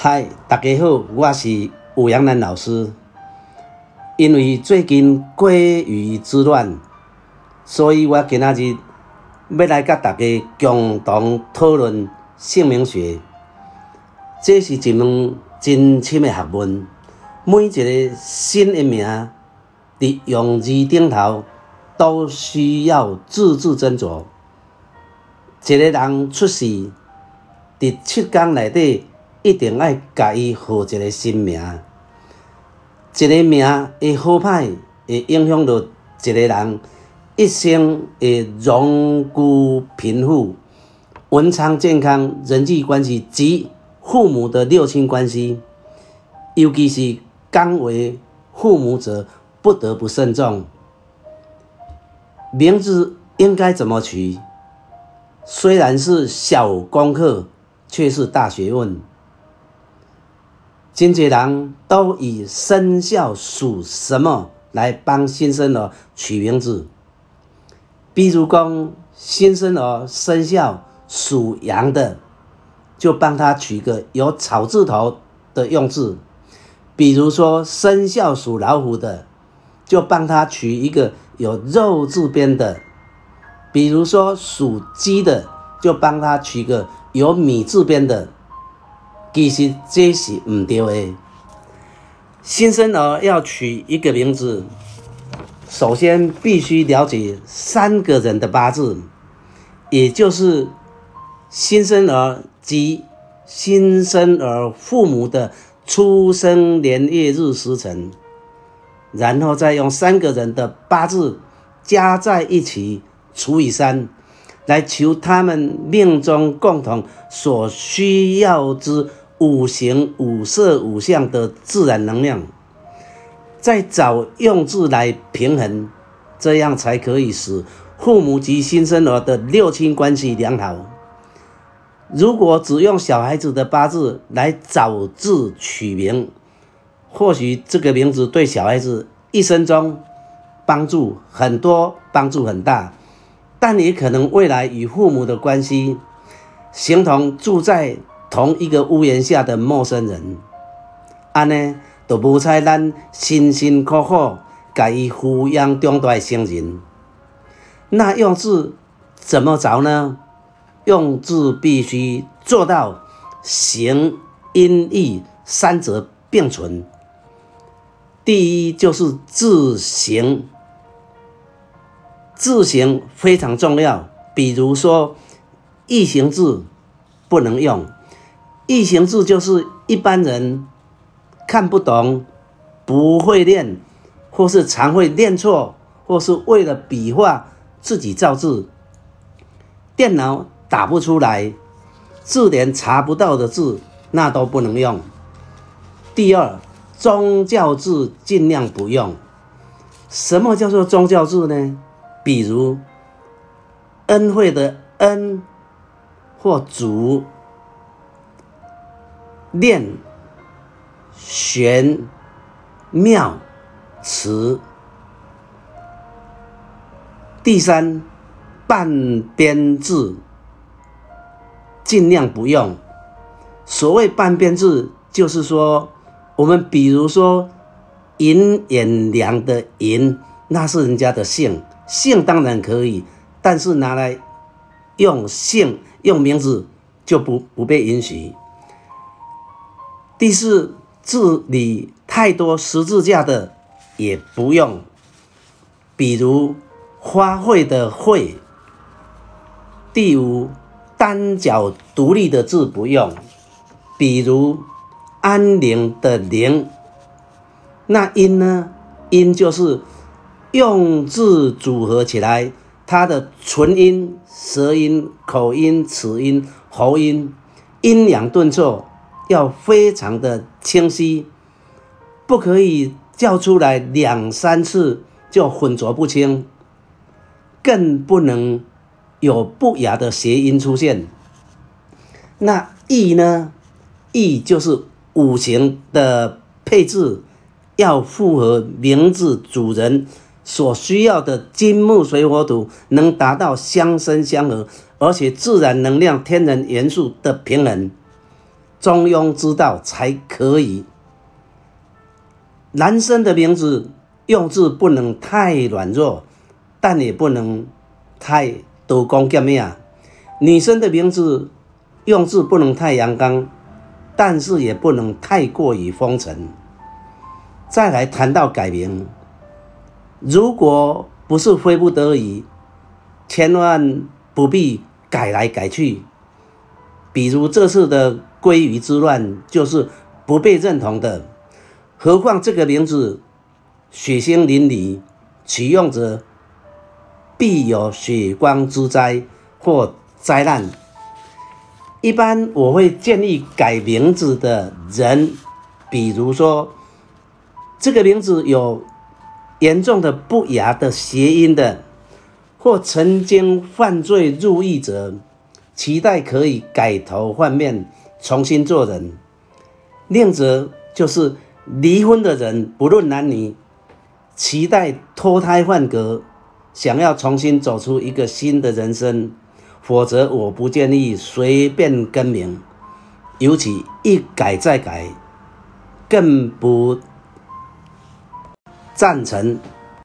嗨，大家好，我是吴阳南老师。因为最近鲑鱼之乱，所以我今仔日要来甲大家共同讨论姓名学。这是一门真深的学问，每一个新的名伫用字顶头都需要字字斟酌。一个人出世，伫七天内底。一定爱甲伊号一个新名，一个名的好歹会影响到一个人一生的荣枯贫富、文昌健康、人际关系及父母的六亲关系，尤其是刚为父母者，不得不慎重。名字应该怎么取？虽然是小功课，却是大学问。真济人都以生肖属什么来帮新生儿取名字，比如讲新生儿生肖属羊的，就帮他取个有草字头的用字；比如说生肖属老虎的，就帮他取一个有肉字边的；比如说属鸡的，就帮他取个有米字边的。其实这是唔对的。新生儿要取一个名字，首先必须了解三个人的八字，也就是新生儿及新生儿父母的出生年月日时辰，然后再用三个人的八字加在一起除以三，来求他们命中共同所需要之。五行、五色、五象的自然能量，再找用字来平衡，这样才可以使父母及新生儿的六亲关系良好。如果只用小孩子的八字来找字取名，或许这个名字对小孩子一生中帮助很多，帮助很大，但也可能未来与父母的关系，形同住在。同一个屋檐下的陌生人，安尼都无采咱辛辛苦苦甲伊抚养长大成人。那用字怎么着呢？用字必须做到形、音、义三者并存。第一就是字形，字形非常重要。比如说异形字不能用。异形字就是一般人看不懂、不会念，或是常会念错，或是为了笔画自己造字，电脑打不出来，字典查不到的字，那都不能用。第二，宗教字尽量不用。什么叫做宗教字呢？比如恩惠的恩或主。念、玄、妙、词。第三，半边字尽量不用。所谓半边字，就是说，我们比如说银眼良的银，那是人家的姓，姓当然可以，但是拿来用姓用名字就不不被允许。第四，字里太多十字架的也不用，比如花卉的卉。第五，单脚独立的字不用，比如安宁的宁。那音呢？音就是用字组合起来，它的唇音、舌音、口音、齿音、喉音，阴阳顿挫。要非常的清晰，不可以叫出来两三次就混浊不清，更不能有不雅的谐音出现。那意呢？意就是五行的配置，要符合名字主人所需要的金木水火土，能达到相生相合，而且自然能量、天然元素的平衡。中庸之道才可以。男生的名字用字不能太软弱，但也不能太多功欠命；女生的名字用字不能太阳刚，但是也不能太过于风尘。再来谈到改名，如果不是非不得已，千万不必改来改去。比如这次的鲑鱼之乱就是不被认同的。何况这个名字血腥淋漓，取用者必有血光之灾或灾难。一般我会建议改名字的人，比如说这个名字有严重的不雅的谐音的，或曾经犯罪入狱者，期待可以改头换面，重新做人。另者就是。离婚的人不论男女，期待脱胎换骨，想要重新走出一个新的人生，否则我不建议随便更名，尤其一改再改，更不赞成